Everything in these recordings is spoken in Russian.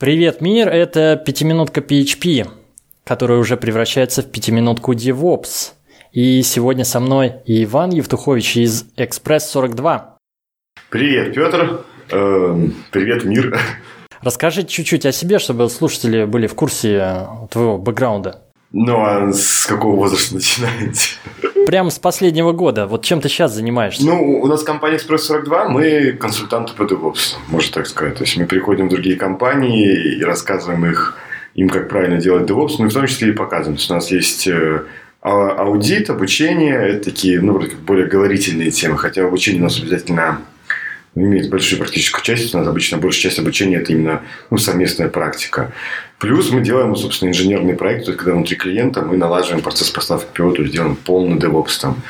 Привет, мир! Это пятиминутка PHP, которая уже превращается в пятиминутку DevOps. И сегодня со мной Иван Евтухович из Express 42. Привет, Петр. Э, привет, мир. Расскажи чуть-чуть о себе, чтобы слушатели были в курсе твоего бэкграунда. Ну, а с какого возраста начинаете? Прямо с последнего года. Вот чем ты сейчас занимаешься? Ну, у нас компания Express 42, мы консультанты по DevOps, можно так сказать. То есть, мы приходим в другие компании и рассказываем их, им, как правильно делать DevOps, мы в том числе и показываем. То есть, у нас есть э, а, аудит, обучение, это такие, ну, более говорительные темы, хотя обучение у нас обязательно имеет большую практическую часть. У нас обычно большая часть обучения – это именно ну, совместная практика. Плюс мы делаем, собственно, инженерный проект, то есть, когда внутри клиента мы налаживаем процесс поставки ПО, то есть, делаем полный DevOps там.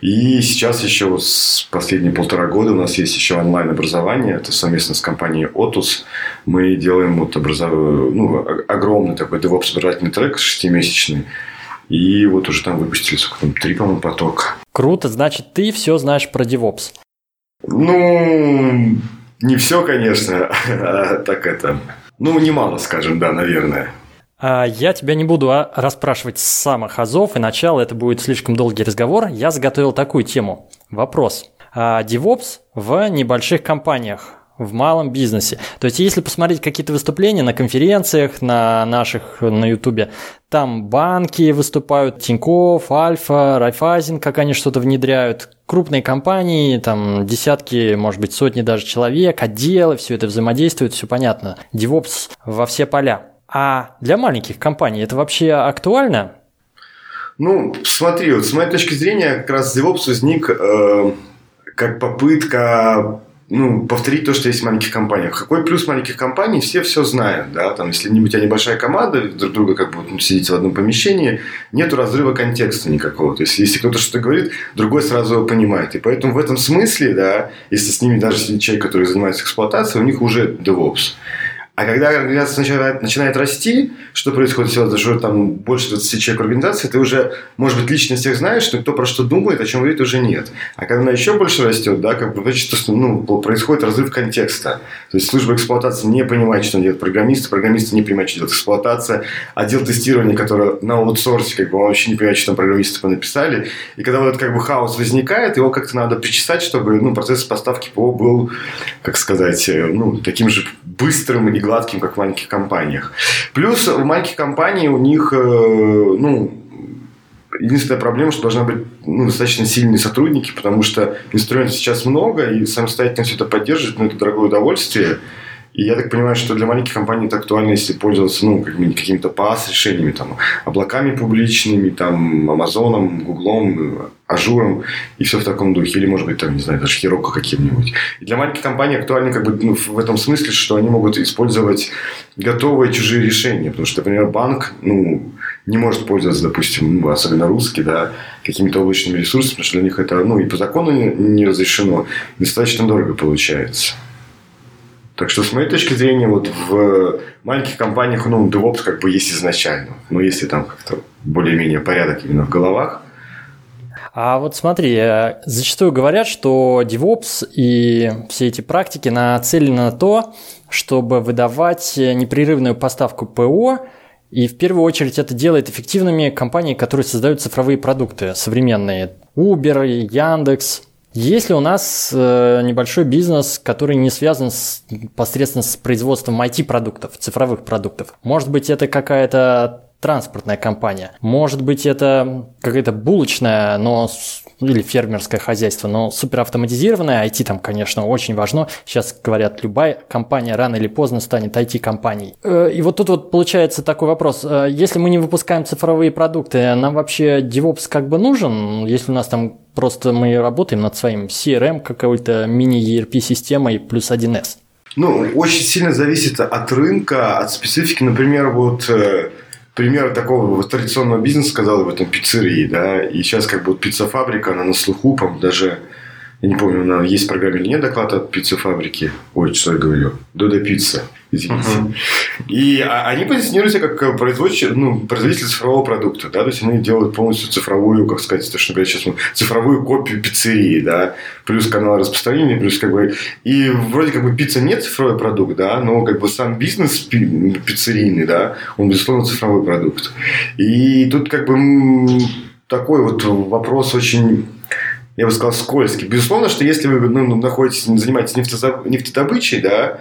И сейчас еще с последние полтора года у нас есть еще онлайн-образование, это совместно с компанией Otus. Мы делаем вот образов... ну, огромный такой DevOps образовательный трек шестимесячный, и вот уже там выпустили, сколько там, три, по-моему, потока. Круто, значит, ты все знаешь про DevOps. Ну, не все, конечно, а так это... Ну, немало, скажем, да, наверное. А я тебя не буду а, расспрашивать с самых азов, и начало это будет слишком долгий разговор. Я заготовил такую тему. Вопрос. DevOps в небольших компаниях в малом бизнесе. То есть, если посмотреть какие-то выступления на конференциях, на наших, на Ютубе, там банки выступают, Тинькофф, Альфа, Райфайзен, как они что-то внедряют, крупные компании, там десятки, может быть, сотни даже человек, отделы, все это взаимодействует, все понятно. DevOps во все поля. А для маленьких компаний это вообще актуально? Ну, смотри, вот с моей точки зрения, как раз DevOps возник э, как попытка ну, повторить то, что есть в маленьких компаниях. Какой плюс маленьких компаний? Все все знают, да, там, если у тебя небольшая команда, друг друга как бы ну, сидите в одном помещении, нет разрыва контекста никакого. То есть, если кто-то что-то говорит, другой сразу его понимает. И поэтому в этом смысле, да, если с ними даже сидит человек, который занимается эксплуатацией, у них уже DevOps. А когда организация начинает, начинает расти, что происходит сейчас, что там больше 20 человек организации, ты уже, может быть, лично всех знаешь, но кто про что думает, о чем говорит, уже нет. А когда она еще больше растет, да, как бы, значит, ну, происходит разрыв контекста. То есть служба эксплуатации не понимает, что делает программисты, программисты не понимают, что делает эксплуатация, отдел тестирования, который на аутсорсе, как бы, вообще не понимает, что там программисты написали. И когда вот как бы хаос возникает, его как-то надо причесать, чтобы ну, процесс поставки ПО был, как сказать, э, ну, таким же быстрым и гладким, как в маленьких компаниях. Плюс в маленьких компаниях у них, э, ну, единственная проблема, что должны быть ну, достаточно сильные сотрудники, потому что инструментов сейчас много, и самостоятельно все это поддерживать, ну, это дорогое удовольствие. И я так понимаю, что для маленьких компаний это актуально, если пользоваться ну, какими-то PaaS решениями, там, облаками публичными, там, Amazon ом, Google ом, Azure ом и все в таком духе. Или, может быть, там, не знаю, даже Heroku каким-нибудь. И для маленьких компаний актуально как бы ну, в этом смысле, что они могут использовать готовые чужие решения. Потому что, например, банк ну, не может пользоваться, допустим, ну, особенно русский, да, какими-то облачными ресурсами, потому что для них это ну, и по закону не разрешено, достаточно дорого получается. Так что, с моей точки зрения, вот в маленьких компаниях, ну, DevOps как бы есть изначально. Но если там как-то более-менее порядок именно в головах. А вот смотри, э, зачастую говорят, что DevOps и все эти практики нацелены на то, чтобы выдавать непрерывную поставку ПО, и в первую очередь это делает эффективными компании, которые создают цифровые продукты современные. Uber, Яндекс, если у нас э, небольшой бизнес, который не связан с, непосредственно с производством IT-продуктов, цифровых продуктов, может быть, это какая-то транспортная компания. Может быть, это какая-то булочная, но или фермерское хозяйство, но суперавтоматизированное IT там, конечно, очень важно. Сейчас говорят, любая компания рано или поздно станет IT-компанией. Э, и вот тут вот получается такой вопрос. Э, если мы не выпускаем цифровые продукты, нам вообще DevOps как бы нужен? Если у нас там просто мы работаем над своим CRM, какой-то мини-ERP-системой плюс 1С? Ну, очень сильно зависит от рынка, от специфики. Например, вот э, пример такого традиционного бизнеса, сказал в этом пиццерии, да, и сейчас как бы вот пицца-фабрика, она на слуху, по даже я не помню, она есть в программе или нет доклад от пиццефабрики. Ой, что я говорю? Додо Пицца. Извините. Uh-huh. И а, они позиционируются как производитель, ну, производитель цифрового продукта, да, то есть они делают полностью цифровую, как сказать, то, что, например, сейчас мы, цифровую копию пиццерии, да, плюс канал распространения, плюс как бы, и вроде как бы пицца не цифровой продукт, да, но как бы сам бизнес пиццерийный, да, он, безусловно, цифровой продукт. И тут как бы такой вот вопрос очень я бы сказал, скользкий. Безусловно, что если вы ну, находитесь, занимаетесь нефтедобычей, да,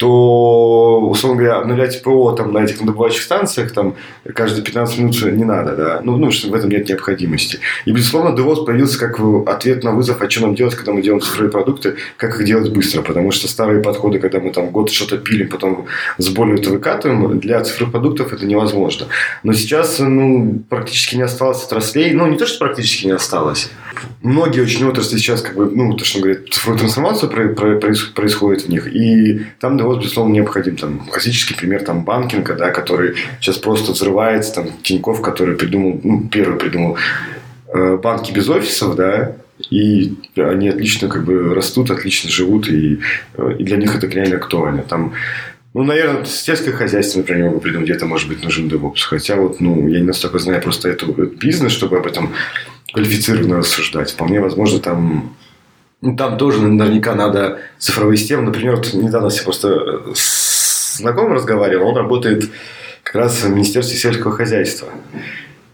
то, условно говоря, обновлять ПО там, на этих добывающих станциях там, каждые 15 минут не надо. Да? Ну, ну, в этом нет необходимости. И, безусловно, DevOps появился как ответ на вызов, а что нам делать, когда мы делаем цифровые продукты, как их делать быстро. Потому что старые подходы, когда мы там год что-то пилим, потом с болью это выкатываем, для цифровых продуктов это невозможно. Но сейчас ну, практически не осталось отраслей. Ну, не то, что практически не осталось. Многие очень отрасли сейчас, как бы, ну, то, что говорят, цифровую трансформацию происходит в них. И там DevOps вот, безусловно, необходим. Там, классический пример там, банкинга, да, который сейчас просто взрывается. Там, Тиньков, который придумал, ну, первый придумал э, банки без офисов, да, и они отлично как бы растут, отлично живут, и, э, и для них это реально актуально. Там, ну, наверное, сельское хозяйство, например, могу придумать, где-то, может быть, нужен DevOps. Хотя вот, ну, я не настолько знаю просто этот бизнес, чтобы об этом квалифицированно рассуждать. Вполне возможно, там ну, там тоже наверняка надо цифровые системы. Например, вот недавно я просто э, с знакомым разговаривал, он работает как раз в Министерстве сельского хозяйства.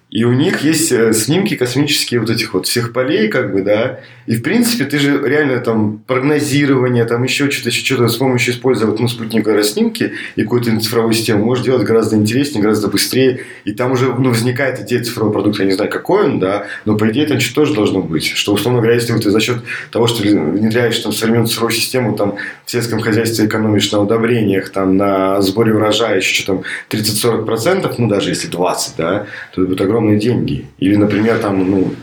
И у них есть э, снимки космические вот этих вот всех полей, как бы, да. И, в принципе, ты же реально там прогнозирование, там еще что-то, еще что-то с помощью использовать, ну, спутниковые снимки и какую-то цифровую систему можешь делать гораздо интереснее, гораздо быстрее. И там уже, ну, возникает идея цифрового продукта. Я не знаю, какой он, да, но, по идее, там что-то тоже должно быть. Что, условно говоря, если ты за счет того, что внедряешь там современную цифровую систему, там, в сельском хозяйстве экономишь на удобрениях, там, на сборе урожая еще что там 30-40%, ну, даже если 20, да, то это огромное огромные деньги. Или, например, там, ну,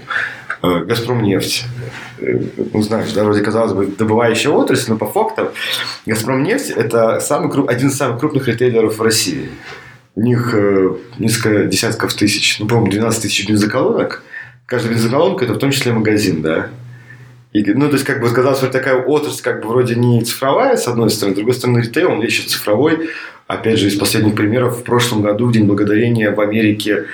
э, Газпром нефть. Э, ну, знаешь, да, вроде казалось бы, добывающая отрасль, но по факту Газпром нефть это самый, один из самых крупных ритейлеров в России. У них э, несколько десятков тысяч, ну, по-моему, 12 тысяч бензоколонок. Каждая бензоколонка это в том числе магазин, да. И, ну, то есть, как бы сказалось, что такая отрасль, как бы вроде не цифровая, с одной стороны, с другой стороны, ритейл, он еще цифровой. Опять же, из последних примеров, в прошлом году, в День Благодарения в Америке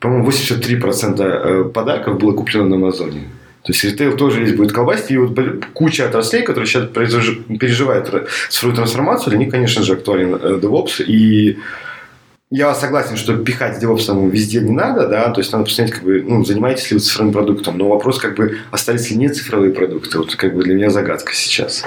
по-моему, 83% э, подарков было куплено на Амазоне. То есть ритейл тоже здесь будет колбасить. И вот куча отраслей, которые сейчас переживают цифровую трансформацию, для них, конечно же, актуален э, DevOps. И я согласен, что пихать DevOps везде не надо, да, то есть надо посмотреть, как бы, ну, занимаетесь ли вы цифровым продуктом, но вопрос, как бы, остались ли не цифровые продукты, вот, как бы, для меня загадка сейчас.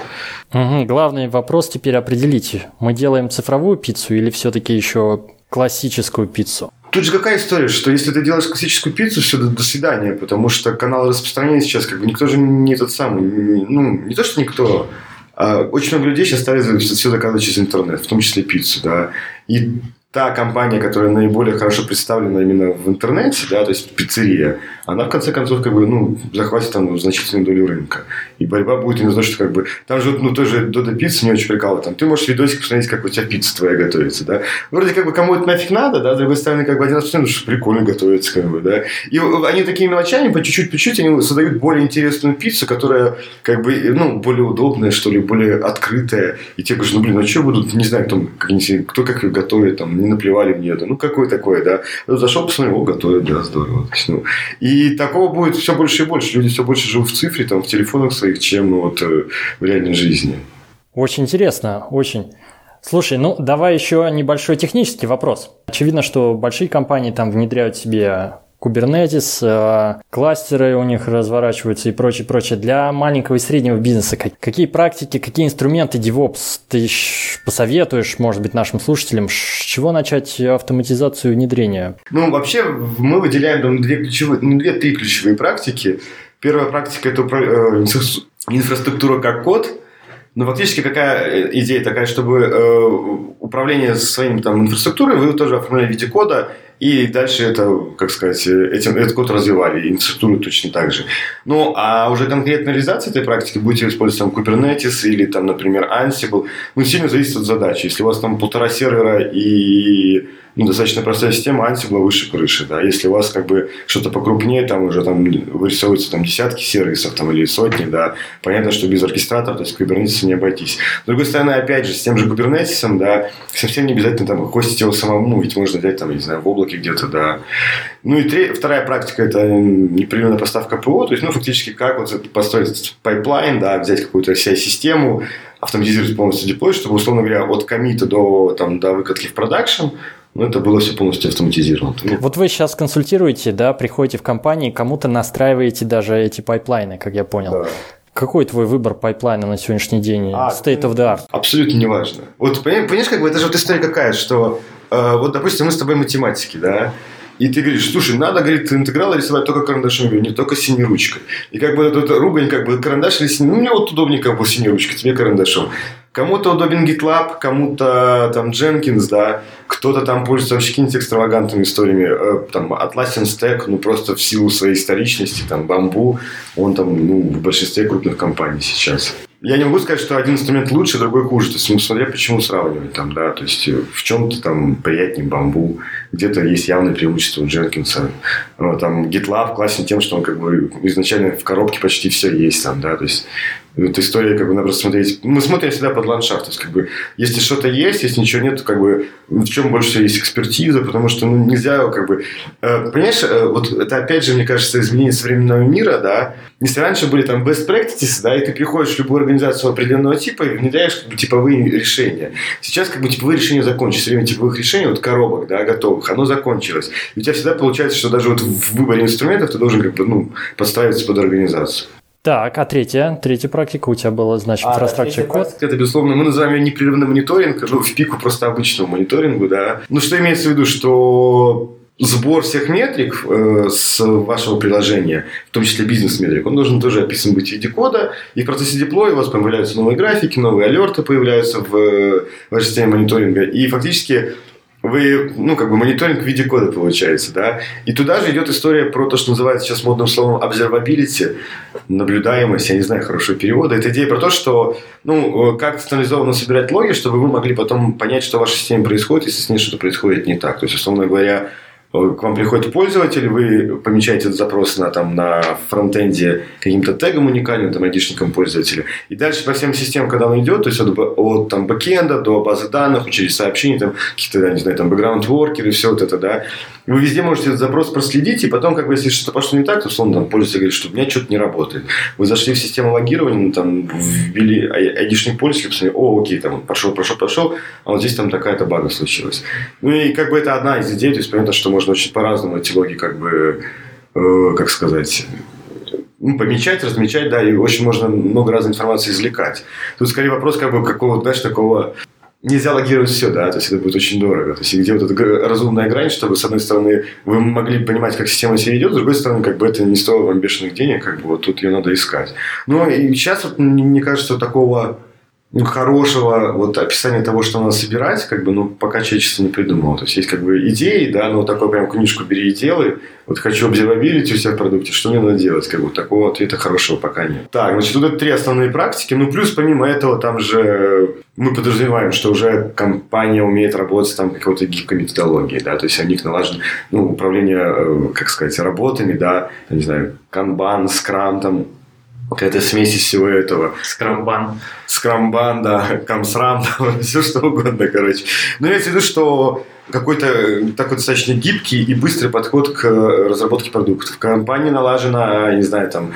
Угу, главный вопрос теперь определите, мы делаем цифровую пиццу или все-таки еще классическую пиццу? Тут же какая история, что если ты делаешь классическую пиццу, все, до, до свидания, потому что канал распространения сейчас, как бы, никто же не тот самый, ну, не то, что никто, а очень много людей сейчас стали все заказывать через интернет, в том числе пиццу, да, и та компания, которая наиболее хорошо представлена именно в интернете, да, то есть пиццерия, она в конце концов как бы, ну, захватит там значительную долю рынка. И борьба будет именно за то, что как бы, там же, ну, тоже Дода пицца не очень прикалывает. Там, ты можешь видосик посмотреть, как у тебя пицца твоя готовится, да. Вроде как бы кому это нафиг надо, да, с другой стороны, как бы один раз посмотрим, что прикольно готовится, как бы, да. И они такими мелочами, по чуть-чуть, по чуть-чуть, они создают более интересную пиццу, которая, как бы, ну, более удобная, что ли, более открытая. И те говорят, ну, блин, а что будут, не знаю, кто, кто как ее готовит, там, не наплевали мне это. Ну, какое такое, да. Ну, зашел, посмотрел, о, готовят, да, здорово. Ну, и такого будет все больше и больше. Люди все больше живут в цифре, там, в телефонах своих, чем вот э, в реальной жизни. Очень интересно, очень. Слушай, ну давай еще небольшой технический вопрос. Очевидно, что большие компании там внедряют себе Kubernetes, э, кластеры у них разворачиваются и прочее, прочее. Для маленького и среднего бизнеса какие практики, какие инструменты DevOps ты посоветуешь, может быть, нашим слушателям? С чего начать автоматизацию внедрения? Ну, вообще, мы выделяем там две ключевые, ну, две-три ключевые практики. Первая практика – это э, инфраструктура как код – но фактически какая э, идея такая, чтобы э, управление своим там инфраструктурой вы тоже оформляли в виде кода, и дальше это, как сказать, этим, этот код развивали, инфраструктуру точно так же. Ну, а уже конкретная реализация этой практики, будете использовать там Kubernetes или там, например, Ansible, ну, сильно зависит от задачи. Если у вас там полтора сервера и ну, достаточно простая система Ansible выше крыши, да. Если у вас как бы что-то покрупнее, там уже там вырисовываются там десятки сервисов там или сотни, да, понятно, что без оркестратора, то есть Kubernetes не обойтись. С другой стороны, опять же, с тем же Kubernetes, да, совсем не обязательно там хостить его самому, ведь можно взять там, не знаю, в облаке где-то, да. Ну и третья, вторая практика – это непрерывная поставка ПО, то есть, ну, фактически как вот построить pipeline, да, взять какую-то CI-систему, автоматизировать полностью деплой, чтобы, условно говоря, от комита до, там, до выкатки в продакшн ну, это было все полностью автоматизировано. Ну, вот вы сейчас консультируете, да, приходите в компании, кому-то настраиваете даже эти пайплайны, как я понял. Да. Какой твой выбор пайплайна на сегодняшний день? А, State of the art. Абсолютно неважно. Вот понимаешь, как бы это же вот история какая, что э, вот, допустим, мы с тобой математики, да, и ты говоришь, слушай, надо, говорит, интегралы рисовать только карандашом, не только синей ручкой. И как бы этот ругань, как бы карандаш или синий, ну, мне вот удобнее как бы синей ручкой, тебе карандашом. Кому-то удобен GitLab, кому-то там Jenkins, да, кто-то там пользуется вообще какими-то экстравагантными историями, э, там Atlassian Stack, ну просто в силу своей историчности, там Bamboo, он там ну, в большинстве крупных компаний сейчас. Я не могу сказать, что один инструмент лучше, другой хуже. То есть, ну, смотря почему сравнивать там, да. То есть, э, в чем-то там приятнее бамбу, где-то есть явное преимущество у Дженкинса. Вот, там GitLab классен тем, что он как бы изначально в коробке почти все есть там, да. То есть, эта история, как бы, надо просто смотреть. Мы смотрим всегда под ландшафт. То есть, как бы, если что-то есть, если ничего нет, то, как бы, в чем больше есть экспертиза, потому что, ну, нельзя, как бы... Э, понимаешь, э, вот это, опять же, мне кажется, изменение современного мира, да. Если раньше были там best practices, да, и ты приходишь в любую организацию определенного типа и внедряешь, как бы, типовые решения. Сейчас, как бы, типовые решения закончились. Время типовых решений, вот коробок, да, готовых, оно закончилось. И у тебя всегда получается, что даже вот в выборе инструментов ты должен, как бы, ну, подстраиваться под организацию. Так, а третья, третья практика у тебя была, значит, а, Infrastructure Code? Это, безусловно, мы называем ее непрерывный мониторинг, ну, в пику просто обычного мониторингу, да. Ну, что имеется в виду, что сбор всех метрик э, с вашего приложения, в том числе бизнес-метрик, он должен тоже описан быть в виде кода, и в процессе деплоя у вас появляются новые графики, новые алерты появляются в э, вашей системе мониторинга, и фактически вы, ну, как бы мониторинг в виде кода получается, да, и туда же идет история про то, что называется сейчас модным словом observability, наблюдаемость, я не знаю хорошего перевода, это идея про то, что, ну, как централизованно собирать логи, чтобы вы могли потом понять, что в вашей системе происходит, если с ней что-то происходит не так, то есть, условно говоря, Э, к вам приходит пользователь, вы помечаете этот запрос на, там, на фронтенде каким-то тегом уникальным, там, айдишником пользователя. И дальше по всем системам, когда он идет, то есть от, от там, бэкенда до базы данных, через сообщения, там, какие-то, не знаю, там, бэкграунд-воркеры, все вот это, да, вы везде можете этот запрос проследить, и потом, как бы, если что-то пошло не так, то, условно, там, пользователь говорит, что у меня что-то не работает. Вы зашли в систему логирования, ну, там, ввели айдишник пользователя, посмотрели, о, окей, там, пошел, прошел, пошел, а вот здесь там такая-то бага случилась. Ну, и, как бы, это одна из идей, то есть, понятно, что можно очень по-разному эти логи, как бы, э, как сказать, ну, помечать, размечать, да, и очень можно много разной информации извлекать. Тут скорее вопрос как бы какого-то, знаешь, такого нельзя логировать все, да, то есть это будет очень дорого. То есть где вот эта разумная грань, чтобы с одной стороны вы могли понимать, как система себя ведет, с другой стороны, как бы это не стоило вам бешеных денег, как бы вот тут ее надо искать. Но и сейчас вот, мне кажется, такого ну, хорошего вот описания того, что надо собирать, как бы, ну, пока человечество не придумало. То есть, есть как бы идеи, да, ну, вот такой прям книжку бери и делай. Вот хочу обсервабилити у себя в продукте, что мне надо делать? Как бы такого ответа хорошего пока нет. Так, значит, это три основные практики. Ну, плюс помимо этого, там же мы подразумеваем, что уже компания умеет работать там какой-то гибкой методологией, да, то есть у них налажено, ну, управление, э, как сказать, работами, да, не знаю, канбан, скрам, там, какая-то смесь из всего этого. Скрамбан. Скрамбан, да, камсрам, все что угодно, короче. Но имеется в виду, что какой-то такой достаточно гибкий и быстрый подход к разработке продуктов. В компании налажена, не знаю, там,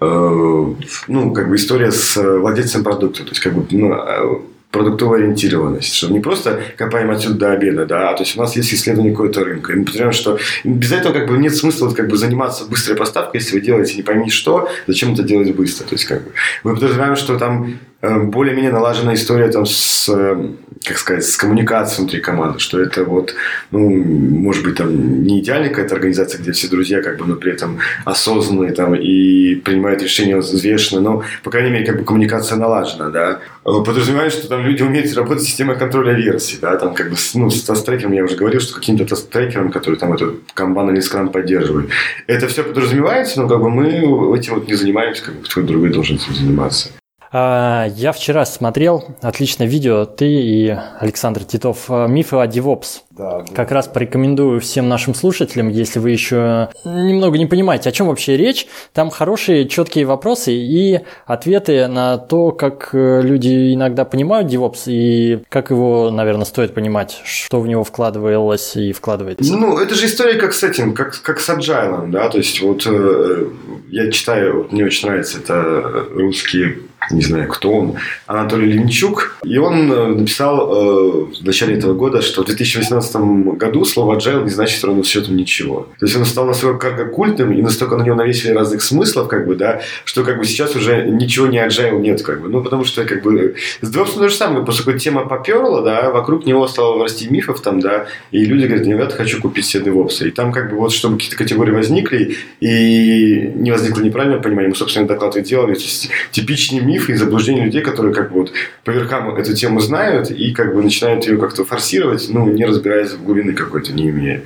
э, ну, как бы история с владельцем продукта. То есть, как бы, ну, продуктовая ориентированность, что не просто копаем отсюда до обеда, да, то есть у нас есть исследование какого-то рынка. И мы понимаем, что без этого как бы нет смысла как бы заниматься быстрой поставкой, если вы делаете не пойми что, зачем это делать быстро. То есть как бы мы подразумеваем, что там Э, более-менее налажена история там с, э, как сказать, с коммуникацией внутри команды, что это вот, ну, может быть, там не идеальная какая-то организация, где все друзья, как бы, но при этом осознанные там и принимают решения взвешенно, но, по крайней мере, как бы коммуникация налажена, да. Э, подразумевает, что там люди умеют работать с системой контроля версий, да, там как бы, ну, с тест-трекером я уже говорил, что каким-то тест-трекером, который там этот канбан или скрам поддерживает. Это все подразумевается, но как бы мы этим вот не занимаемся, как бы кто-то другой должен этим заниматься. А, я вчера смотрел отличное видео, ты и Александр Титов, а, «Мифы о DevOps». Да, как раз порекомендую всем нашим слушателям, если вы еще немного не понимаете, о чем вообще речь. Там хорошие, четкие вопросы и ответы на то, как э, люди иногда понимают DevOps и как его, наверное, стоит понимать, что в него вкладывалось и вкладывается. Ну, это же история как с этим, как, как с Agile, да, то есть вот э, я читаю, мне очень нравится, это русские не знаю, кто он, Анатолий Линчук. И он э, написал э, в начале этого года, что в 2018 году слово agile не значит ровно счетом ничего. То есть он стал настолько карго культным, и настолько на него навесили разных смыслов, как бы, да, что как бы сейчас уже ничего не agile нет, как бы. Ну, потому что, как бы, с DevOps то же самое, поскольку тема поперла, да, вокруг него стало расти мифов там, да, и люди говорят, ребята, хочу купить себе DevOps. И там, как бы, вот, чтобы какие-то категории возникли, и не возникло неправильное понимание, мы, собственно, доклад и делали. То есть, типичный мифы и заблуждения людей, которые как бы вот по верхам эту тему знают и как бы начинают ее как-то форсировать, ну, не разбираясь в глубины какой-то, не имея.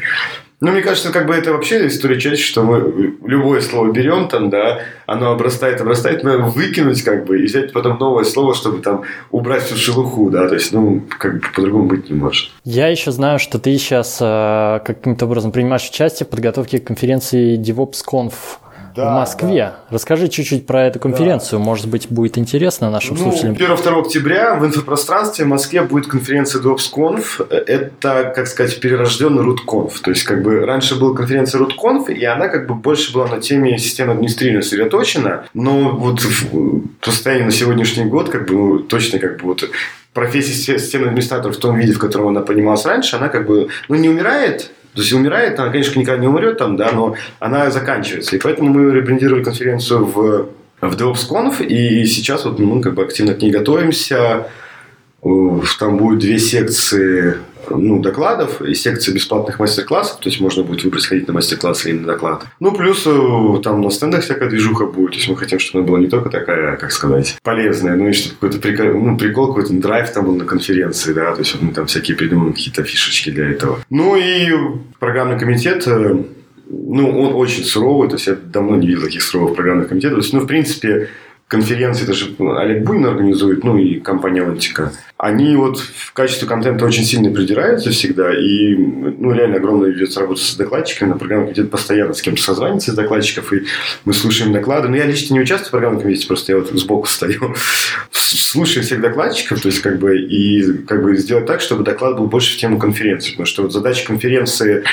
Ну, мне кажется, как бы это вообще история чаще, что мы любое слово берем там, да, оно обрастает, обрастает, надо выкинуть как бы и взять потом новое слово, чтобы там убрать всю шелуху, да, то есть, ну, как бы по-другому быть не может. Я еще знаю, что ты сейчас э, каким-то образом принимаешь участие в подготовке конференции DevOps.conf да, в Москве. Да. Расскажи чуть-чуть про эту конференцию. Да. Может быть, будет интересно нашим ну, слушателям. 1-2 октября в инфопространстве в Москве будет конференция DevOpsConf. Это, как сказать, перерожденный RootConf. То есть, как бы раньше была конференция RootConf, и она как бы больше была на теме системы администрирования сосредоточена. Но вот в состоянии на сегодняшний год, как бы, ну, точно как бы вот профессия системного администратора в том виде, в котором она понималась раньше, она как бы, ну, не умирает, то есть умирает, она, конечно, никогда не умрет там, да, но она заканчивается. И поэтому мы ребрендировали конференцию в, в DevOpsConf, и сейчас вот мы как бы активно к ней готовимся. Там будет две секции ну, докладов и секция бесплатных мастер-классов, то есть можно будет выбрать, сходить на мастер-класс или на доклад. Ну, плюс э, там на стендах всякая движуха будет, то есть мы хотим, чтобы она была не только такая, как сказать, полезная, но и чтобы какой-то прикол, ну, прикол, какой-то драйв там был на конференции, да, то есть мы там всякие придумываем какие-то фишечки для этого. Ну и программный комитет э, ну, он очень суровый, то есть я давно не видел таких суровых программных комитетов. То есть, ну, в принципе, конференции, даже Олег Буйн организует, ну и компания Онтика они вот в качестве контента очень сильно придираются всегда, и ну, реально огромная ведется работа с докладчиками, на программном комитете постоянно с кем-то созванивается из докладчиков, и мы слушаем доклады. Но я лично не участвую в программном комитете, просто я вот сбоку стою. Слушаю всех докладчиков, то есть как бы и как бы сделать так, чтобы доклад был больше в тему конференции, потому что вот задача конференции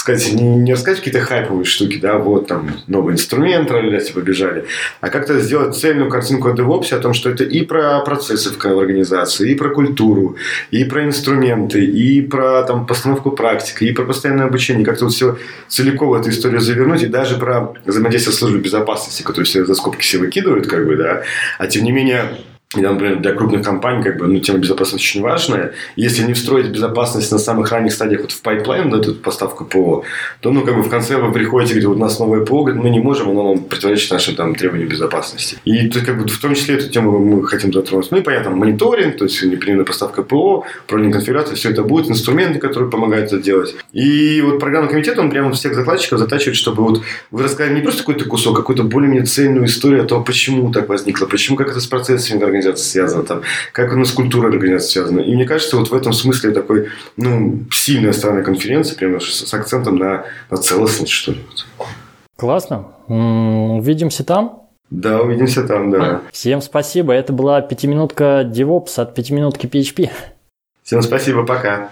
сказать, не, рассказать какие-то хайповые штуки, да, вот там новый инструмент, типа побежали, а как-то сделать цельную картинку о DevOps, о том, что это и про процессы в организации, и про культуру, и про инструменты, и про там, постановку практики, и про постоянное обучение. Как-то вот все целиком в эту историю завернуть, и даже про взаимодействие службы безопасности, которые все за скобки все выкидывают, как бы, да, а тем не менее например, для крупных компаний как бы, ну, тема безопасности очень важная. Если не встроить безопасность на самых ранних стадиях вот в пайплайн, на эту поставку ПО, то ну, как бы в конце вы приходите, говорите, вот у нас новое ПО, мы не можем, оно нам противоречит нашим там, требованиям безопасности. И то, как бы, в том числе эту тему мы хотим затронуть. Ну и понятно, мониторинг, то есть непрерывная поставка ПО, управление конфигурацией, все это будет, инструменты, которые помогают это делать. И вот программный комитет, он прямо всех закладчиков затачивает, чтобы вот вы рассказали не просто какой-то кусок, а какую-то более-менее цельную историю о том, почему так возникло, почему, как это с процессами организации связано, там, как у нас культура организации связана. И мне кажется, вот в этом смысле такой, ну, сильная сторона конференции, прямо с акцентом на, на целостность, что ли. Классно. Увидимся там. Да, увидимся там, да. Всем спасибо. Это была пятиминутка DevOps от пятиминутки PHP. Всем спасибо, пока.